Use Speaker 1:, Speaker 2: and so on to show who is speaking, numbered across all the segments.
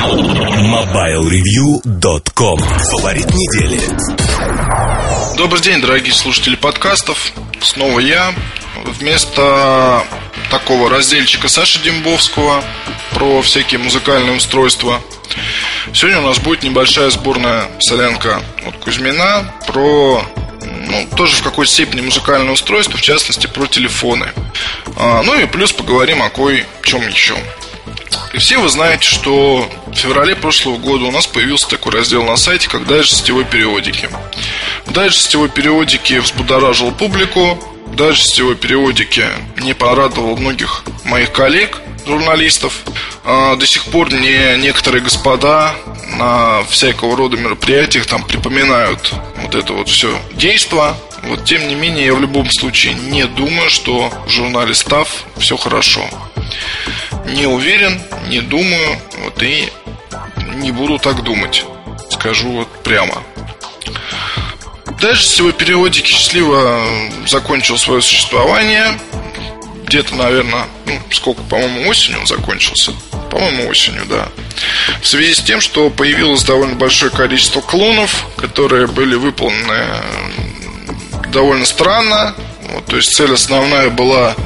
Speaker 1: MobileReview.com Фаворит недели
Speaker 2: Добрый день, дорогие слушатели подкастов. Снова я. Вместо такого разделчика Саши Дембовского про всякие музыкальные устройства. Сегодня у нас будет небольшая сборная солянка от Кузьмина про ну, тоже в какой-то степени музыкальное устройство, в частности про телефоны. А, ну и плюс поговорим о кое-чем еще. И все вы знаете, что в феврале прошлого года у нас появился такой раздел на сайте, как дальше сетевой периодики. Дальше сетевой периодики взбудоражил публику, дальше сетевой периодики не порадовал многих моих коллег, журналистов. А, до сих пор мне некоторые господа на всякого рода мероприятиях там припоминают вот это вот все действо. Вот, тем не менее, я в любом случае не думаю, что в журнале Став все хорошо. Не уверен, не думаю, вот и не буду так думать. Скажу вот прямо. Дальше всего периодики счастливо закончил свое существование. Где-то, наверное, ну, сколько, по-моему, осенью он закончился. По-моему, осенью, да. В связи с тем, что появилось довольно большое количество клонов, которые были выполнены довольно странно. Вот, то есть цель основная была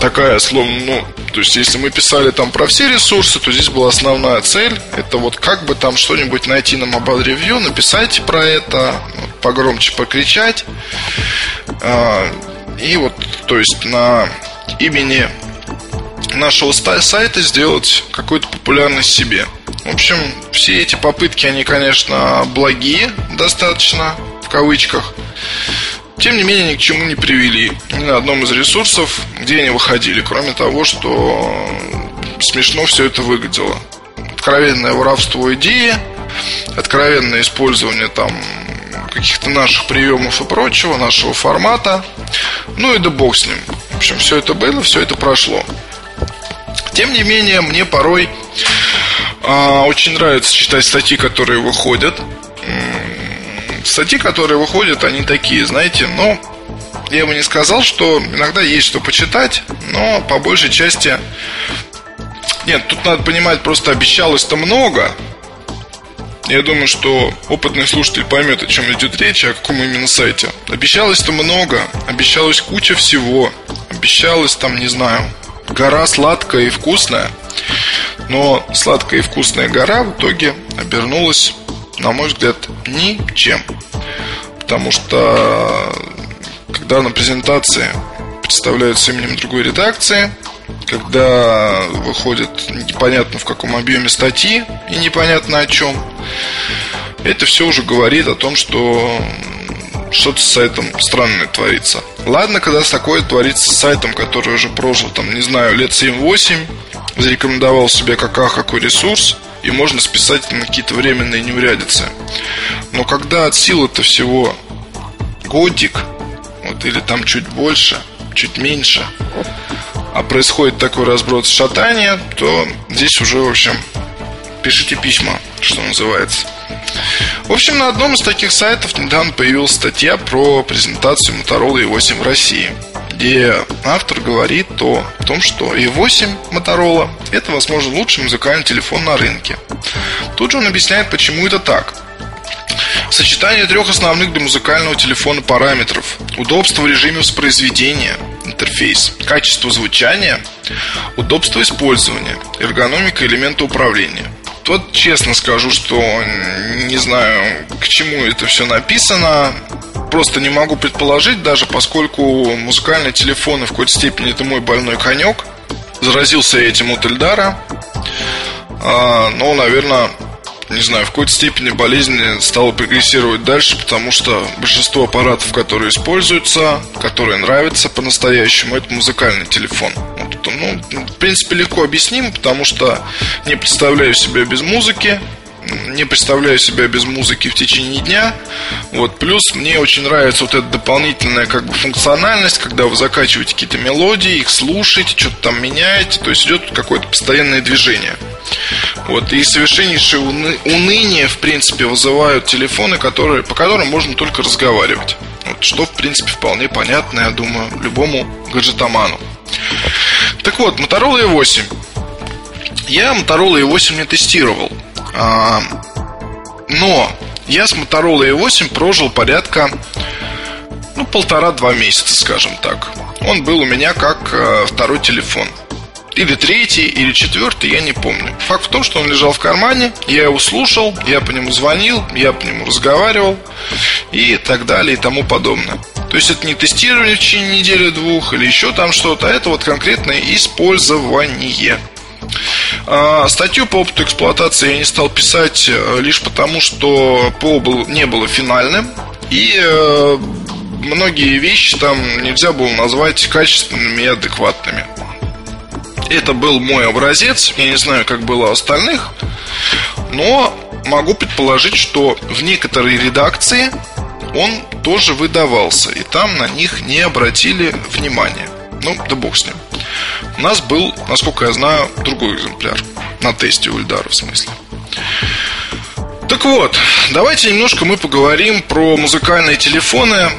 Speaker 2: такая, словно, ну, то есть если мы писали там про все ресурсы, то здесь была основная цель. Это вот как бы там что-нибудь найти на Mobile Review, написать про это, погромче покричать. А, и вот, то есть на имени нашего сайта сделать какую-то популярность себе. В общем, все эти попытки, они, конечно, благие достаточно, в кавычках. Тем не менее, ни к чему не привели ни на одном из ресурсов, где они выходили, кроме того, что смешно все это выглядело. Откровенное воровство идеи, откровенное использование там каких-то наших приемов и прочего, нашего формата. Ну и да бог с ним. В общем, все это было, все это прошло. Тем не менее, мне порой а, очень нравится читать статьи, которые выходят статьи, которые выходят, они такие, знаете, ну, я бы не сказал, что иногда есть что почитать, но по большей части... Нет, тут надо понимать, просто обещалось-то много. Я думаю, что опытный слушатель поймет, о чем идет речь, о каком именно сайте. Обещалось-то много, обещалось куча всего. Обещалось там, не знаю, гора сладкая и вкусная. Но сладкая и вкусная гора в итоге обернулась на мой взгляд, ничем. Потому что когда на презентации представляют с именем другой редакции, когда выходят непонятно в каком объеме статьи и непонятно о чем, это все уже говорит о том, что что-то с сайтом странное творится. Ладно, когда такое творится с сайтом, который уже прожил, там, не знаю, лет 7-8, зарекомендовал себя как какой ресурс – и можно списать на какие-то временные неурядицы. Но когда от силы это всего годик, вот, или там чуть больше, чуть меньше, а происходит такой разброд шатания, то здесь уже, в общем, пишите письма, что называется. В общем, на одном из таких сайтов недавно появилась статья про презентацию Motorola E8 в России – где автор говорит о том, что E8 Motorola – это, возможно, лучший музыкальный телефон на рынке. Тут же он объясняет, почему это так. Сочетание трех основных для музыкального телефона параметров – удобство в режиме воспроизведения, интерфейс, качество звучания, удобство использования, эргономика элемента управления. Вот честно скажу, что не знаю, к чему это все написано просто не могу предположить, даже поскольку музыкальные телефоны в какой-то степени это мой больной конек. Заразился этим от Эльдара. А, но, наверное, не знаю, в какой-то степени болезнь стала прогрессировать дальше, потому что большинство аппаратов, которые используются, которые нравятся по-настоящему, это музыкальный телефон. Вот ну, в принципе, легко объяснимо, потому что не представляю себя без музыки, не представляю себя без музыки в течение дня. Вот. Плюс мне очень нравится вот эта дополнительная как бы функциональность, когда вы закачиваете какие-то мелодии, их слушаете, что-то там меняете, то есть идет какое-то постоянное движение. Вот. И совершеннейшее уны... уныние, в принципе, вызывают телефоны, которые, по которым можно только разговаривать. Вот, что, в принципе, вполне понятно, я думаю, любому гаджетоману. Так вот, Motorola E8 Я Motorola E8 не тестировал. А, но я с Motorola E8 прожил порядка ну, полтора-два месяца, скажем так. Он был у меня как э, второй телефон. Или третий, или четвертый, я не помню. Факт в том, что он лежал в кармане, я его слушал, я по нему звонил, я по нему разговаривал и так далее и тому подобное. То есть это не тестирование в течение недели-двух или еще там что-то, а это вот конкретное использование. А, статью по опыту эксплуатации я не стал писать э, лишь потому, что ПО был, не было финальным. И э, многие вещи там нельзя было назвать качественными и адекватными. Это был мой образец, я не знаю, как было у остальных, но могу предположить, что в некоторой редакции он тоже выдавался, и там на них не обратили внимания. Ну, да бог с ним. У нас был, насколько я знаю, другой экземпляр на тесте у Ильдара, в смысле. Так вот, давайте немножко мы поговорим про музыкальные телефоны,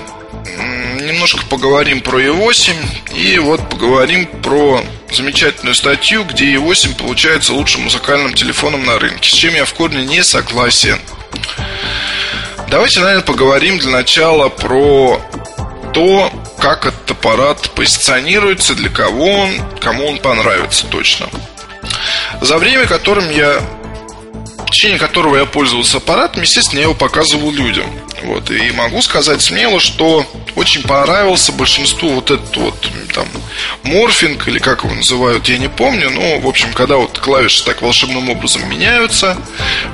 Speaker 2: немножко поговорим про E8 и вот поговорим про замечательную статью, где E8 получается лучшим музыкальным телефоном на рынке, с чем я в корне не согласен. Давайте, наверное, поговорим для начала про то, как этот аппарат позиционируется, для кого он, кому он понравится точно. За время, которым я в течение которого я пользовался аппаратом, естественно, я его показывал людям. Вот, и могу сказать смело, что очень понравился большинству вот этот вот там морфинг или как его называют, я не помню. Но, в общем, когда вот клавиши так волшебным образом меняются,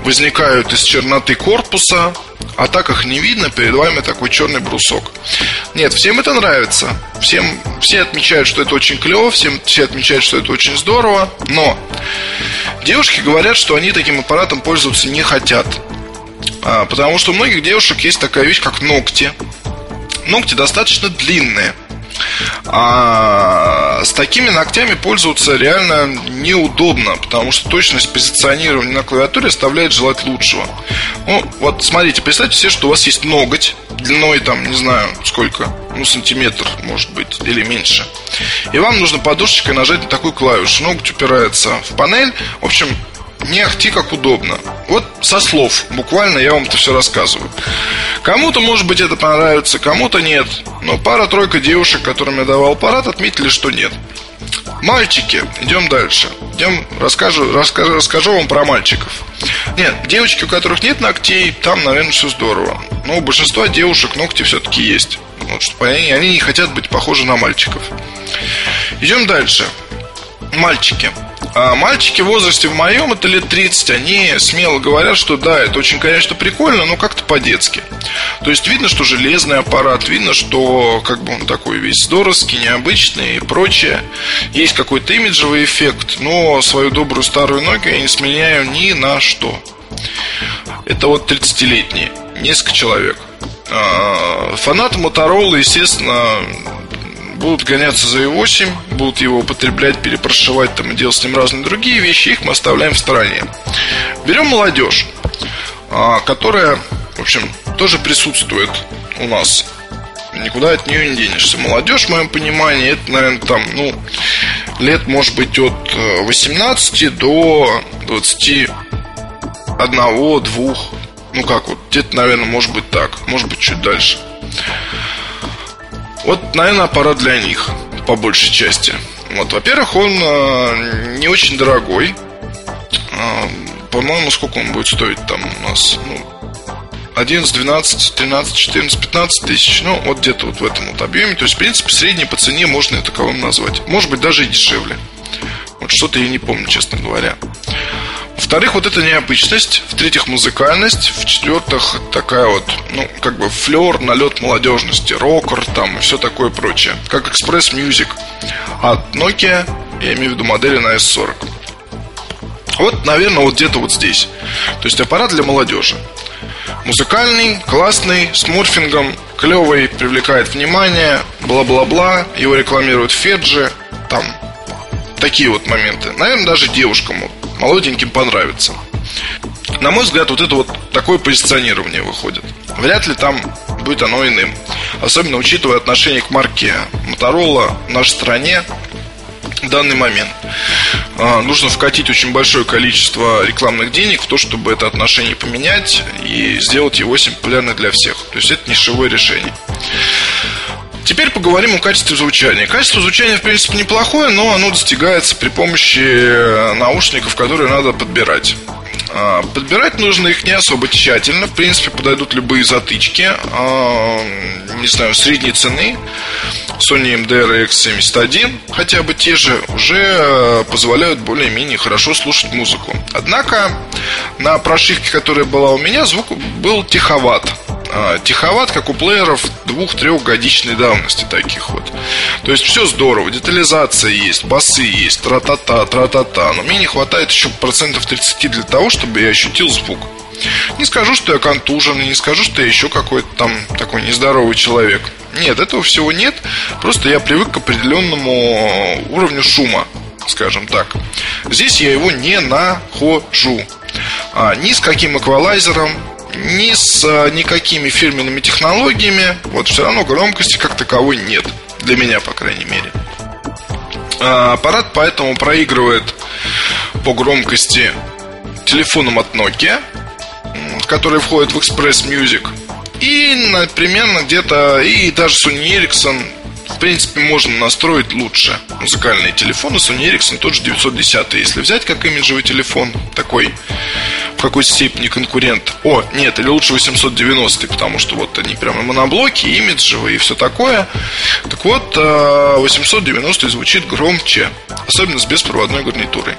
Speaker 2: возникают из черноты корпуса, а так их не видно, перед вами такой черный брусок. Нет, всем это нравится. Всем, все отмечают, что это очень клево, всем, все отмечают, что это очень здорово. Но девушки говорят, что они таким аппаратом пользоваться не хотят. А, потому что у многих девушек есть такая вещь, как ногти. Ногти достаточно длинные. А с такими ногтями пользоваться реально неудобно, потому что точность позиционирования на клавиатуре оставляет желать лучшего. Ну, вот смотрите, представьте себе, что у вас есть ноготь длиной там, не знаю, сколько, ну, сантиметр, может быть, или меньше. И вам нужно подушечкой нажать на такую клавишу. Ноготь упирается в панель. В общем, не ахти как удобно. Вот со слов, буквально я вам это все рассказываю. Кому-то, может быть, это понравится, кому-то нет. Но пара-тройка девушек, которым я давал аппарат, отметили, что нет. Мальчики, идем дальше. Идем, расскажу, расскажу, расскажу вам про мальчиков. Нет, девочки, у которых нет ногтей, там, наверное, все здорово. Но у большинства девушек ногти все-таки есть. Вот, чтобы они, они не хотят быть похожи на мальчиков. Идем дальше. Мальчики. А мальчики в возрасте в моем, это лет 30, они смело говорят, что да, это очень, конечно, прикольно, но как-то по-детски. То есть видно, что железный аппарат, видно, что как бы он такой весь здоровский, необычный и прочее. Есть какой-то имиджевый эффект, но свою добрую старую ноги я не сменяю ни на что. Это вот 30-летние, несколько человек. А, фанаты Моторола, естественно, будут гоняться за E8, будут его употреблять, перепрошивать там и делать с ним разные другие вещи, их мы оставляем в стороне. Берем молодежь, а, которая, в общем, тоже присутствует у нас. Никуда от нее не денешься. Молодежь, в моем понимании, это, наверное, там, ну, лет, может быть, от 18 э, до 21, 2, ну как вот, где-то, наверное, может быть так, может быть, чуть дальше. Вот, наверное, аппарат для них, по большей части. Вот, во-первых, он э, не очень дорогой. Э, по-моему, сколько он будет стоить там у нас? Ну, 11, 12, 13, 14, 15 тысяч. Ну, вот где-то вот в этом вот объеме. То есть, в принципе, средний по цене можно это таковым назвать. Может быть, даже и дешевле. Вот что-то я не помню, честно говоря. В-вторых, вот эта необычность. В-третьих, музыкальность. В-четвертых, такая вот, ну, как бы флер, налет молодежности, рокер там и все такое прочее. Как Express Music от Nokia, я имею в виду модели на S40. Вот, наверное, вот где-то вот здесь. То есть аппарат для молодежи. Музыкальный, классный, с морфингом, клевый, привлекает внимание, бла-бла-бла. Его рекламируют Феджи, там такие вот моменты. Наверное, даже девушкам молоденьким понравится. На мой взгляд, вот это вот такое позиционирование выходит. Вряд ли там будет оно иным. Особенно учитывая отношение к марке Motorola в нашей стране. в данный момент. А, нужно вкатить очень большое количество рекламных денег в то, чтобы это отношение поменять и сделать его 8 популярным для всех. То есть это нишевое решение. Теперь поговорим о качестве звучания. Качество звучания, в принципе, неплохое, но оно достигается при помощи э, наушников, которые надо подбирать. А, подбирать нужно их не особо тщательно. В принципе, подойдут любые затычки. А, не знаю, средней цены. Sony MDR X71, хотя бы те же, уже э, позволяют более-менее хорошо слушать музыку. Однако на прошивке, которая была у меня, звук был тиховат. А, тиховат, как у плееров двух-трехгодичной давности таких вот. То есть все здорово, детализация есть, басы есть, тра-та-та, тра-та-та. Но мне не хватает еще процентов 30 для того, чтобы я ощутил звук. Не скажу, что я контужен, не скажу, что я еще какой-то там такой нездоровый человек. Нет, этого всего нет. Просто я привык к определенному уровню шума, скажем так. Здесь я его не нахожу. А, ни с каким эквалайзером, ни с а, никакими фирменными технологиями. Вот все равно громкости как таковой нет. Для меня, по крайней мере. А, аппарат поэтому проигрывает по громкости телефоном от Nokia, который входит в Express Music. И примерно где-то, и даже Sony Ericsson в принципе, можно настроить лучше музыкальные телефоны. Sony Ericsson тот же 910, если взять как имиджевый телефон, такой в какой-то степени конкурент. О, нет, или лучше 890, потому что вот они прямо моноблоки, имиджевые и все такое. Так вот, 890 э, звучит громче, особенно с беспроводной гарнитурой.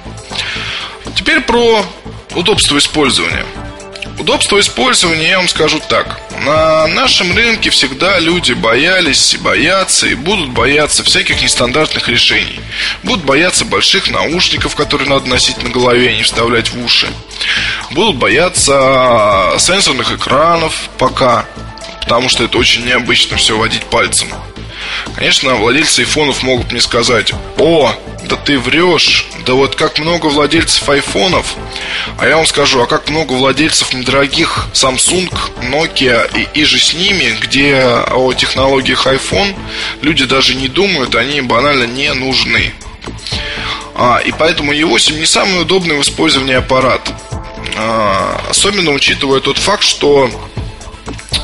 Speaker 2: Теперь про удобство использования. Удобство использования, я вам скажу так. На нашем рынке всегда люди боялись и боятся, и будут бояться всяких нестандартных решений. Будут бояться больших наушников, которые надо носить на голове, а не вставлять в уши. Будут бояться сенсорных экранов пока, потому что это очень необычно все водить пальцем. Конечно, владельцы айфонов могут мне сказать, о, да ты врешь, да вот как много владельцев айфонов. А я вам скажу, а как много владельцев недорогих Samsung, Nokia и, и же с ними, где о технологиях iPhone люди даже не думают, они банально не нужны. А, и поэтому E8 не самый удобный в использовании аппарат. А, особенно учитывая тот факт, что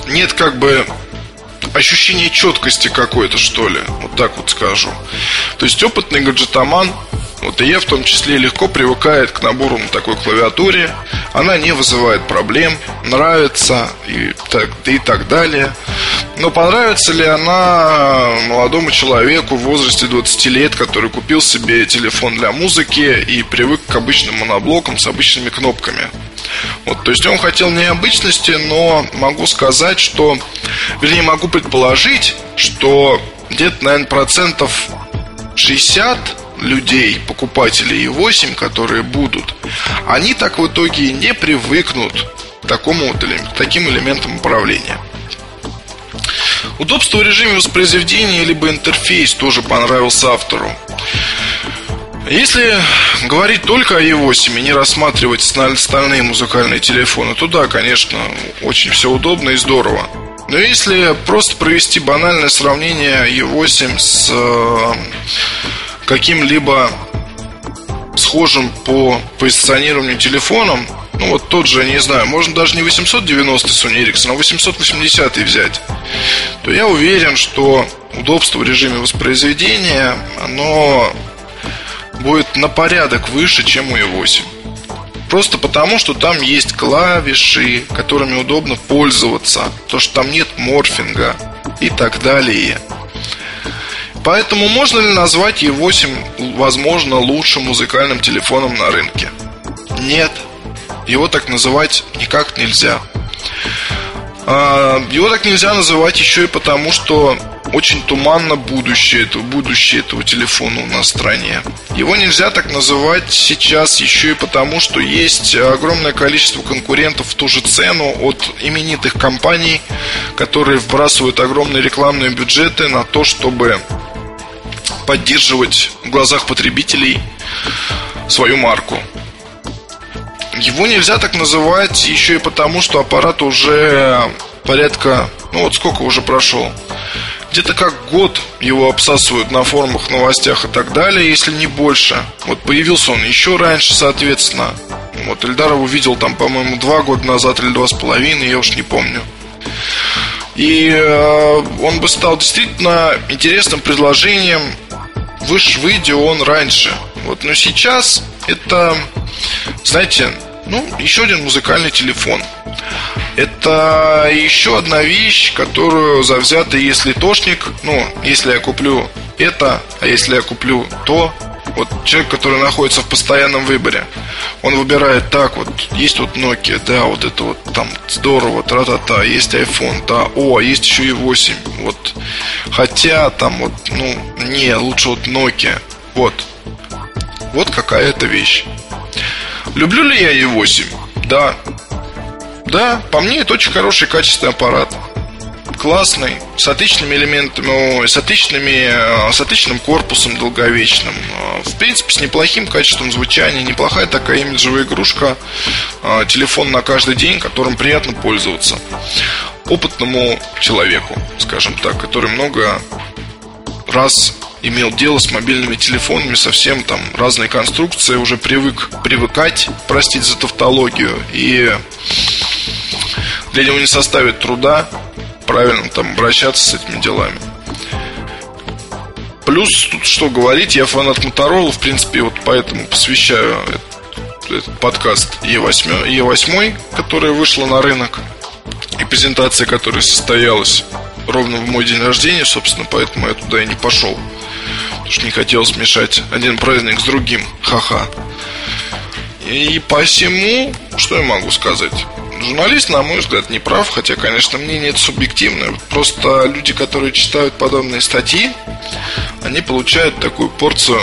Speaker 2: нет как бы ощущение четкости какой-то, что ли. Вот так вот скажу. То есть опытный гаджетоман, вот и я в том числе легко привыкает к набору на такой клавиатуре. Она не вызывает проблем, нравится и так, и так далее. Но понравится ли она молодому человеку в возрасте 20 лет, который купил себе телефон для музыки и привык к обычным моноблокам с обычными кнопками? Вот, то есть он хотел необычности, но могу сказать, что, вернее, могу предположить, что где-то, наверное, процентов 60 людей, покупателей i8, которые будут, они так в итоге не привыкнут к такому вот, таким элементам управления. Удобство в режиме воспроизведения либо интерфейс тоже понравился автору. Если говорить только о E8 и не рассматривать остальные музыкальные телефоны, то да, конечно, очень все удобно и здорово. Но если просто провести банальное сравнение E8 с э, каким-либо схожим по позиционированию телефоном, ну вот тот же, не знаю, можно даже не 890 Sony Ericsson, а 880 взять, то я уверен, что удобство в режиме воспроизведения, оно будет на порядок выше, чем у i8. Просто потому, что там есть клавиши, которыми удобно пользоваться, то, что там нет морфинга и так далее. Поэтому можно ли назвать E8, возможно, лучшим музыкальным телефоном на рынке? Нет. Его так называть никак нельзя. А, его так нельзя называть еще и потому, что очень туманно будущее этого, будущее этого телефона у нас в стране. Его нельзя так называть сейчас еще и потому, что есть огромное количество конкурентов в ту же цену от именитых компаний, которые вбрасывают огромные рекламные бюджеты на то, чтобы поддерживать в глазах потребителей свою марку. Его нельзя так называть еще и потому, что аппарат уже порядка, ну вот сколько уже прошел, где-то как год его обсасывают на форумах, новостях и так далее, если не больше. Вот появился он еще раньше, соответственно. Вот Эльдар его видел там, по-моему, два года назад или два с половиной, я уж не помню. И э, он бы стал действительно интересным предложением. Выше выйдя он раньше. Вот, но сейчас это, знаете, ну, еще один музыкальный телефон. Это еще одна вещь, которую завзято, если тошник, ну, если я куплю это, а если я куплю то, вот человек, который находится в постоянном выборе, он выбирает так вот, есть вот Nokia, да, вот это вот там здорово, тра-та-та, есть iPhone, да, о, есть еще и 8, вот, хотя там вот, ну, не, лучше вот Nokia, вот, вот какая это вещь. Люблю ли я E8? Да. Да, по мне это очень хороший качественный аппарат классный, с отличными элементами, с, отличными, э, с отличным корпусом долговечным. Э, в принципе, с неплохим качеством звучания, неплохая такая имиджевая игрушка, э, телефон на каждый день, которым приятно пользоваться. Опытному человеку, скажем так, который много раз имел дело с мобильными телефонами, совсем там разные конструкции, уже привык привыкать, простить за тавтологию, и для него не составит труда правильно там обращаться с этими делами. Плюс, тут что говорить, я фанат Моторола, в принципе, вот поэтому посвящаю этот, этот подкаст E8, E8, которая вышла на рынок, и презентация которая состоялась ровно в мой день рождения, собственно, поэтому я туда и не пошел. Что не хотел смешать один праздник с другим. Ха-ха. И посему, что я могу сказать? Журналист, на мой взгляд, не прав, хотя, конечно, мнение это субъективное. Просто люди, которые читают подобные статьи, они получают такую порцию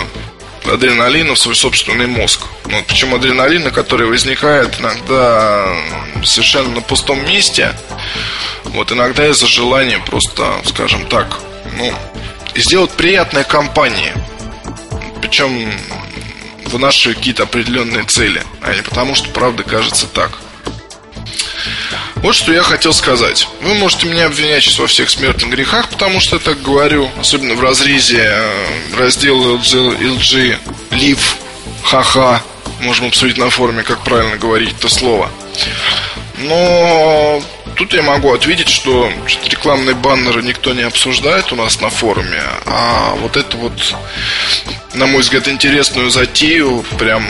Speaker 2: адреналина в свой собственный мозг. Ну, причем адреналина, который возникает иногда совершенно на пустом месте. Вот иногда из-за желания просто, скажем так, ну, сделать приятное компании. Причем в наши какие-то определенные цели, а не потому, что правда кажется так. Вот что я хотел сказать. Вы можете меня обвинять сейчас во всех смертных грехах, потому что я так говорю, особенно в разрезе э, раздела LG, LG Live, ха-ха. Можем обсудить на форуме, как правильно говорить это слово. Но тут я могу ответить, что рекламные баннеры никто не обсуждает у нас на форуме, а вот это вот, на мой взгляд, интересную затею, прям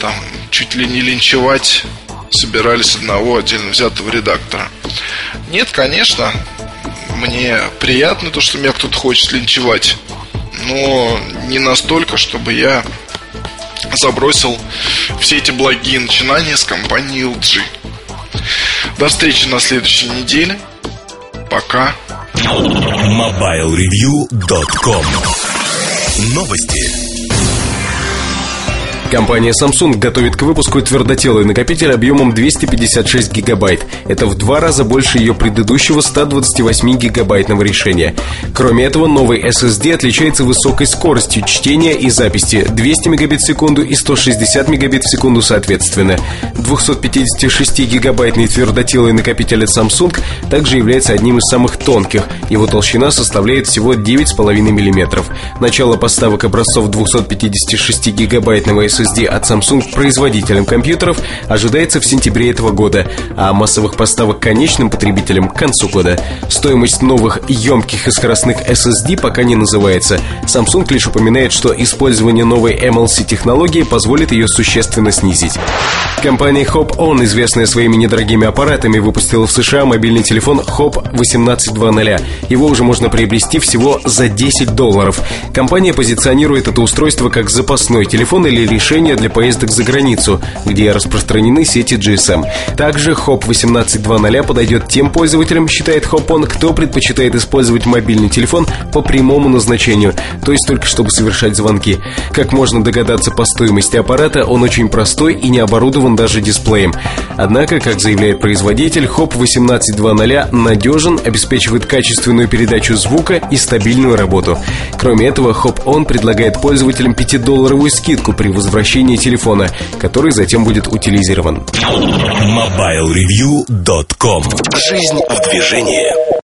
Speaker 2: там чуть ли не линчевать собирались одного отдельно взятого редактора. Нет, конечно, мне приятно то, что меня кто-то хочет линчевать, но не настолько, чтобы я забросил все эти благие начинания с компанией LG. До встречи на следующей неделе. Пока.
Speaker 1: MobileReview.com Новости.
Speaker 3: Компания Samsung готовит к выпуску твердотелый накопитель объемом 256 гигабайт. Это в два раза больше ее предыдущего 128 гигабайтного решения. Кроме этого, новый SSD отличается высокой скоростью чтения и записи 200 мегабит в секунду и 160 мегабит в секунду соответственно. 256 гигабайтный твердотелый накопитель от Samsung также является одним из самых тонких. Его толщина составляет всего 9,5 мм. Начало поставок образцов 256 гигабайтного SSD SSD от Samsung производителям компьютеров ожидается в сентябре этого года, а массовых поставок конечным потребителям к концу года. Стоимость новых емких и скоростных SSD пока не называется. Samsung лишь упоминает, что использование новой MLC технологии позволит ее существенно снизить. Компания Hop On, известная своими недорогими аппаратами, выпустила в США мобильный телефон Hop 1820. Его уже можно приобрести всего за 10 долларов. Компания позиционирует это устройство как запасной телефон или решение для поездок за границу, где распространены сети GSM. Также Hop 1820 подойдет тем пользователям, считает Hop On, кто предпочитает использовать мобильный телефон по прямому назначению, то есть только чтобы совершать звонки. Как можно догадаться по стоимости аппарата, он очень простой и не оборудован даже дисплеем. Однако, как заявляет производитель, HOP 18.2.0 надежен, обеспечивает качественную передачу звука и стабильную работу. Кроме этого, Hop On предлагает пользователям 5-долларовую скидку при возвращении телефона, который затем будет утилизирован.
Speaker 1: MobileReview.com Жизнь в движении